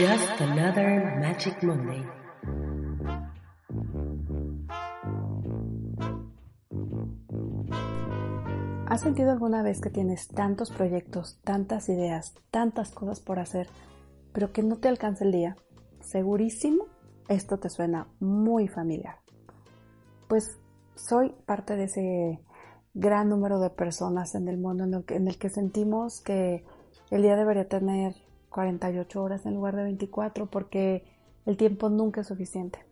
Just another Magic Monday. ¿Has sentido alguna vez que tienes tantos proyectos, tantas ideas, tantas cosas por hacer, pero que no te alcanza el día? Segurísimo, esto te suena muy familiar. Pues soy parte de ese gran número de personas en el mundo en el que, en el que sentimos que el día debería tener 48 horas en lugar de 24 porque el tiempo nunca es suficiente.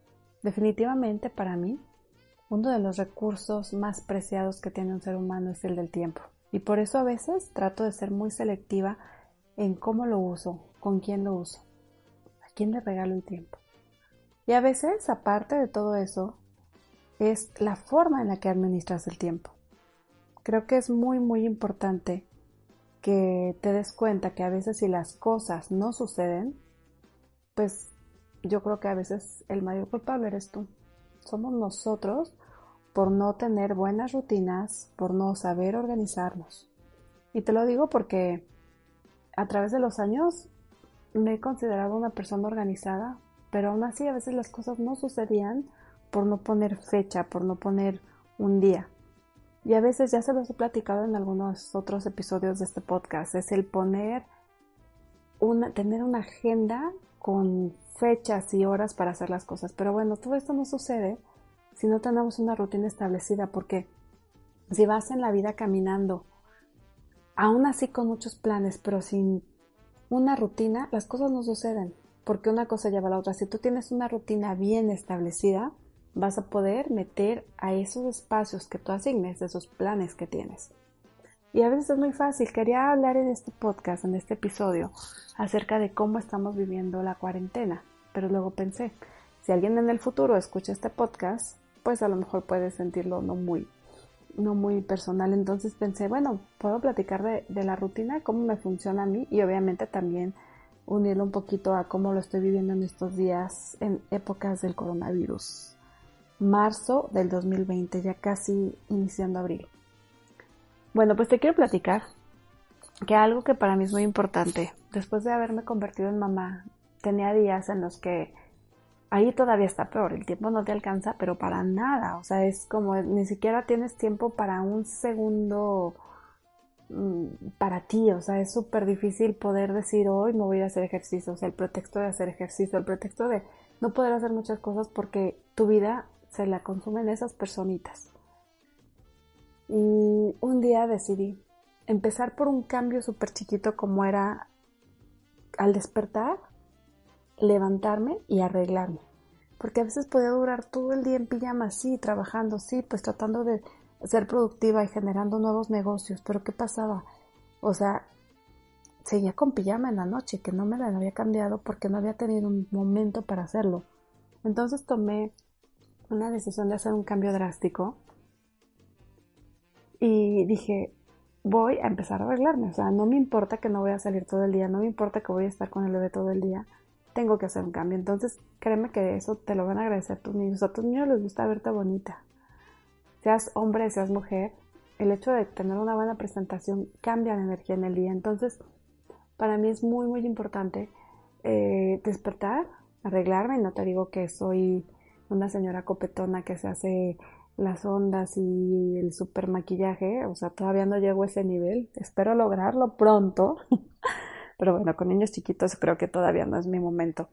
Definitivamente para mí, uno de los recursos más preciados que tiene un ser humano es el del tiempo. Y por eso a veces trato de ser muy selectiva en cómo lo uso, con quién lo uso, a quién le regalo el tiempo. Y a veces, aparte de todo eso, es la forma en la que administras el tiempo. Creo que es muy, muy importante que te des cuenta que a veces si las cosas no suceden, pues yo creo que a veces el mayor culpable eres tú. Somos nosotros por no tener buenas rutinas, por no saber organizarnos. Y te lo digo porque a través de los años me he considerado una persona organizada, pero aún así a veces las cosas no sucedían por no poner fecha, por no poner un día. Y a veces ya se los he platicado en algunos otros episodios de este podcast, es el poner una, tener una agenda con fechas y horas para hacer las cosas. Pero bueno, todo esto no sucede si no tenemos una rutina establecida, porque si vas en la vida caminando, aún así con muchos planes, pero sin una rutina, las cosas no suceden, porque una cosa lleva a la otra. Si tú tienes una rutina bien establecida, vas a poder meter a esos espacios que tú asignes, esos planes que tienes. Y a veces es muy fácil. Quería hablar en este podcast, en este episodio, acerca de cómo estamos viviendo la cuarentena. Pero luego pensé, si alguien en el futuro escucha este podcast, pues a lo mejor puede sentirlo no muy, no muy personal. Entonces pensé, bueno, puedo platicar de, de la rutina, cómo me funciona a mí y obviamente también unirlo un poquito a cómo lo estoy viviendo en estos días en épocas del coronavirus marzo del 2020, ya casi iniciando abril. Bueno, pues te quiero platicar que algo que para mí es muy importante, después de haberme convertido en mamá, tenía días en los que ahí todavía está peor, el tiempo no te alcanza, pero para nada, o sea, es como ni siquiera tienes tiempo para un segundo mm, para ti, o sea, es súper difícil poder decir hoy me voy a hacer ejercicio, o sea, el pretexto de hacer ejercicio, el pretexto de no poder hacer muchas cosas porque tu vida se la consumen esas personitas. Y un día decidí empezar por un cambio súper chiquito como era al despertar, levantarme y arreglarme. Porque a veces podía durar todo el día en pijama, sí, trabajando, sí, pues tratando de ser productiva y generando nuevos negocios. Pero ¿qué pasaba? O sea, seguía con pijama en la noche, que no me la había cambiado porque no había tenido un momento para hacerlo. Entonces tomé una decisión de hacer un cambio drástico y dije, voy a empezar a arreglarme, o sea, no me importa que no voy a salir todo el día, no me importa que voy a estar con el bebé todo el día, tengo que hacer un cambio. Entonces, créeme que eso te lo van a agradecer tus niños. A tus niños les gusta verte bonita. Seas hombre, seas mujer, el hecho de tener una buena presentación cambia la energía en el día. Entonces, para mí es muy, muy importante eh, despertar, arreglarme. No te digo que soy una señora copetona que se hace las ondas y el super maquillaje, o sea, todavía no llego a ese nivel, espero lograrlo pronto, pero bueno, con niños chiquitos creo que todavía no es mi momento.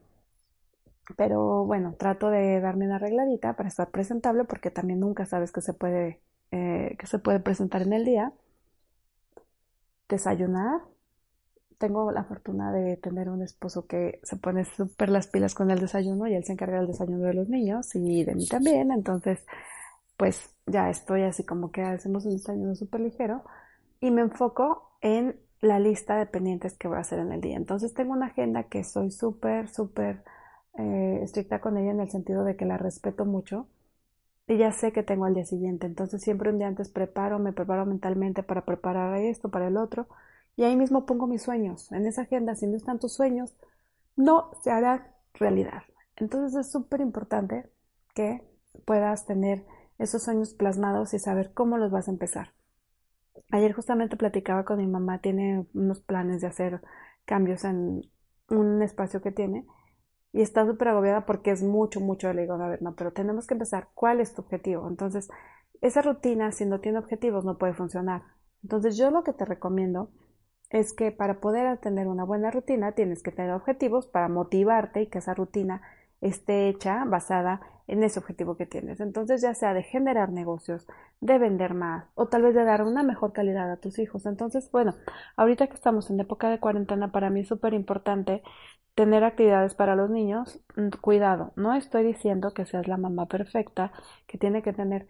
Pero bueno, trato de darme una arregladita para estar presentable porque también nunca sabes que se puede, eh, que se puede presentar en el día. Desayunar, tengo la fortuna de tener un esposo que se pone súper las pilas con el desayuno y él se encarga del desayuno de los niños y de mí también. Entonces, pues ya estoy así como que hacemos un desayuno súper ligero y me enfoco en la lista de pendientes que voy a hacer en el día. Entonces tengo una agenda que soy súper, súper eh, estricta con ella en el sentido de que la respeto mucho y ya sé que tengo al día siguiente. Entonces siempre un día antes preparo, me preparo mentalmente para preparar esto, para el otro y ahí mismo pongo mis sueños. En esa agenda, si no están tus sueños, no se hará realidad. Entonces es súper importante que puedas tener esos sueños plasmados y saber cómo los vas a empezar. Ayer justamente platicaba con mi mamá, tiene unos planes de hacer cambios en, un espacio que tiene y está súper agobiada porque es mucho, mucho. Le digo, a ver, no, pero tenemos que empezar. ¿Cuál es tu objetivo? Entonces, esa rutina, si no tiene objetivos, no puede funcionar. Entonces, yo lo que te recomiendo es que para poder tener una buena rutina tienes que tener objetivos para motivarte y que esa rutina esté hecha basada en ese objetivo que tienes. Entonces, ya sea de generar negocios, de vender más o tal vez de dar una mejor calidad a tus hijos. Entonces, bueno, ahorita que estamos en época de cuarentena, para mí es súper importante tener actividades para los niños. Mm, cuidado, no estoy diciendo que seas la mamá perfecta, que tiene que tener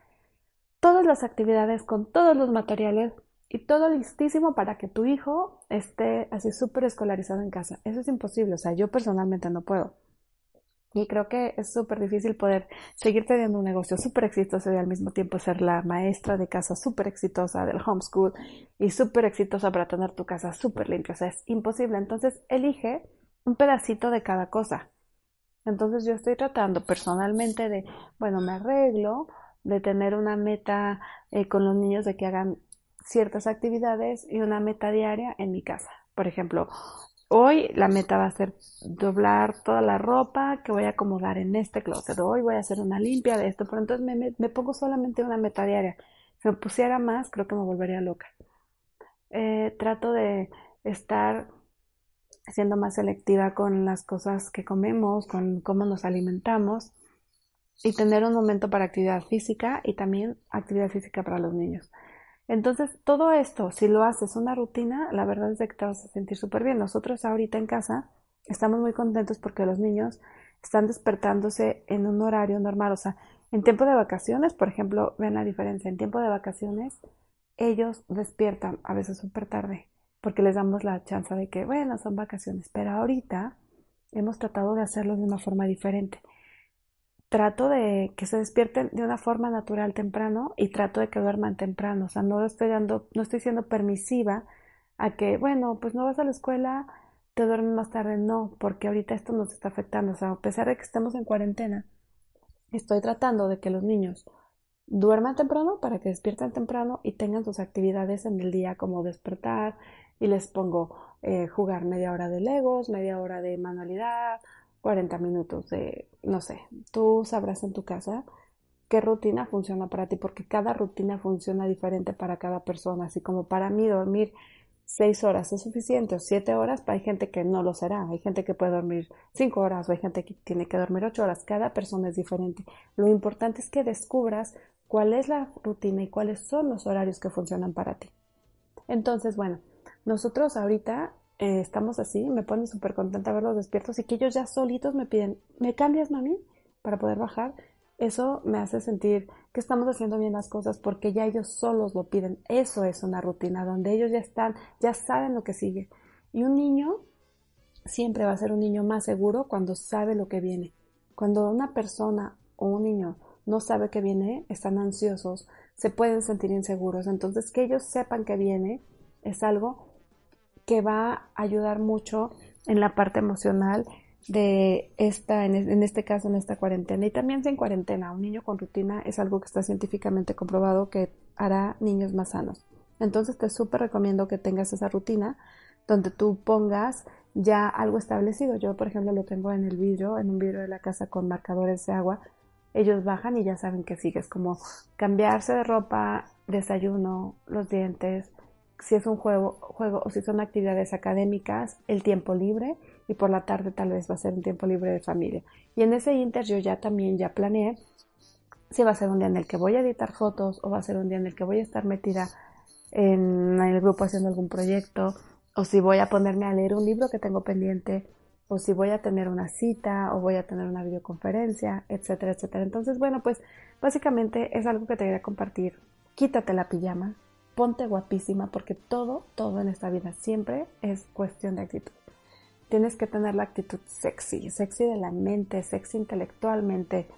todas las actividades con todos los materiales y todo listísimo para que tu hijo esté así súper escolarizado en casa. Eso es imposible, o sea, yo personalmente no puedo. Y creo que es súper difícil poder seguir teniendo un negocio súper exitoso y al mismo tiempo ser la maestra de casa súper exitosa del homeschool y súper exitosa para tener tu casa súper limpia. O sea, es imposible. Entonces, elige un pedacito de cada cosa. Entonces, yo estoy tratando personalmente de, bueno, me arreglo, de tener una meta eh, con los niños de que hagan ciertas actividades y una meta diaria en mi casa. Por ejemplo, Hoy la meta va a ser doblar toda la ropa que voy a acomodar en este closet. Hoy voy a hacer una limpia de esto, pero entonces me, pongo solamente una meta diaria. Si me pusiera más, creo que me volvería loca. Eh, trato de estar siendo más selectiva con las cosas que comemos, con cómo nos alimentamos y tener un momento para actividad física y también actividad física para los niños. Entonces, todo esto, si lo haces una rutina, la verdad es que te vas a sentir súper bien. Nosotros ahorita en casa estamos muy contentos porque los niños están despertándose en un horario normal. O sea, en tiempo de vacaciones, por ejemplo, ven la diferencia. En tiempo de vacaciones, ellos despiertan a veces súper tarde porque les damos la chance de que, bueno, son vacaciones. Pero ahorita hemos tratado de hacerlo de una forma diferente trato de que se despierten de una forma natural temprano y trato de que duerman temprano. O sea, no estoy dando, no estoy siendo permisiva a que, bueno, pues no vas a la escuela, te duermes más tarde. No, porque ahorita esto nos está afectando. O sea, a pesar de que estemos en cuarentena, estoy tratando de que los niños duerman temprano para que despierten temprano y tengan sus actividades en el día como despertar y les pongo eh, jugar media hora de legos, media hora de manualidad 40 minutos de, no sé, tú sabrás en tu casa qué rutina funciona para ti, porque cada rutina funciona diferente para cada persona, así como para mí dormir seis horas es suficiente o siete horas, hay gente que no lo será, hay gente que puede dormir cinco horas o hay gente que tiene que dormir ocho horas, cada persona es diferente. Lo importante es que descubras cuál es la rutina y cuáles son los horarios que funcionan para ti. Entonces, bueno, nosotros ahorita eh, estamos así, me pone súper contenta verlos despiertos y que ellos ya solitos me piden, ¿me cambias, mami? Para poder bajar. Eso me hace sentir que estamos haciendo bien las cosas porque ya ellos solos lo piden. Eso es una rutina donde ellos ya están, ya saben lo que sigue. Y un niño siempre va a ser un niño más seguro cuando sabe lo que viene. Cuando una persona o un niño no sabe que viene, están ansiosos, se pueden sentir inseguros. Entonces, que ellos sepan que viene es algo que va a ayudar mucho en la parte emocional de esta, en, este caso, en esta cuarentena. Y también sin cuarentena, un niño con rutina es algo que está científicamente comprobado que hará niños más sanos. Entonces te súper recomiendo que tengas esa rutina donde tú pongas ya algo establecido. Yo, por ejemplo, lo tengo en el vidrio, en un vidrio de la casa con marcadores de agua. Ellos bajan y ya saben que sigues, como cambiarse de ropa, desayuno, los dientes, si es un juego, o si son actividades académicas, el tiempo libre y por la tarde tal vez va a ser un tiempo libre de familia. Y en ese inter yo ya también ya planeé si va a ser un día en el que voy a editar fotos o va a ser un día en el que voy a estar metida en el grupo haciendo algún proyecto o si voy a ponerme a leer un libro que tengo pendiente o si voy a tener una cita o voy a tener una videoconferencia, etcétera, etcétera. Entonces, bueno, pues básicamente es algo que te voy a compartir. Quítate la pijama, ponte guapísima porque todo, todo en esta vida siempre es cuestión de actitud. Tienes que tener la actitud sexy, sexy de la mente, sexy intelectualmente.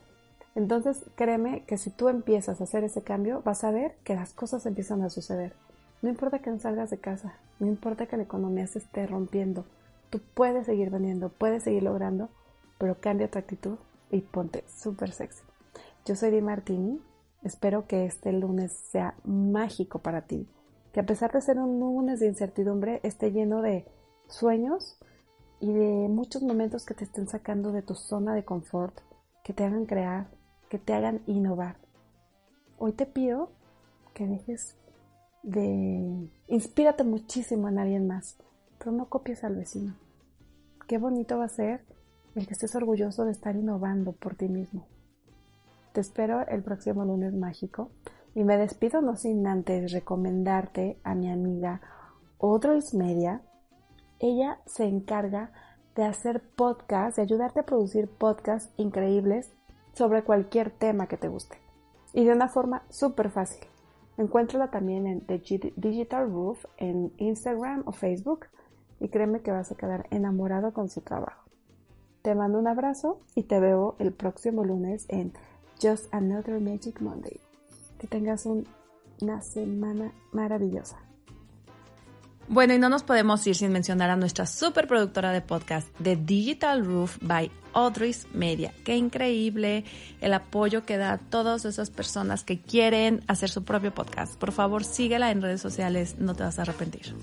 Entonces créeme que si tú empiezas a hacer ese cambio, vas a ver que las cosas empiezan a suceder. No importa que no salgas de casa, no importa que la economía se esté rompiendo, tú puedes seguir vendiendo, puedes seguir logrando, pero cambia tu actitud y ponte súper sexy. Yo soy Di Martini, Espero que este lunes sea mágico para ti, que a pesar de ser un lunes de incertidumbre, esté lleno de sueños y de muchos momentos que te estén sacando de tu zona de confort, que te hagan crear, que te hagan innovar. Hoy te pido que dejes de... Inspírate muchísimo en alguien más, pero no copies al vecino. Qué bonito va a ser el que estés orgulloso de estar innovando por ti mismo. Te espero el próximo lunes mágico y me despido no sin antes recomendarte a mi amiga Odrois Media. Ella se encarga de hacer podcasts, de ayudarte a producir podcasts increíbles sobre cualquier tema que te guste y de una forma súper fácil. Encuéntrala también en The Digital Roof en Instagram o Facebook y créeme que vas a quedar enamorado con su trabajo. Te mando un abrazo y te veo el próximo lunes en Just Another Magic Monday. Que tengas una semana maravillosa. Bueno, y no nos podemos ir sin mencionar a nuestra super productora de podcast, The Digital Roof by Audrey's Media. Qué increíble el apoyo que da a todas esas personas que quieren hacer su propio podcast. Por favor, síguela en redes sociales, no te vas a arrepentir.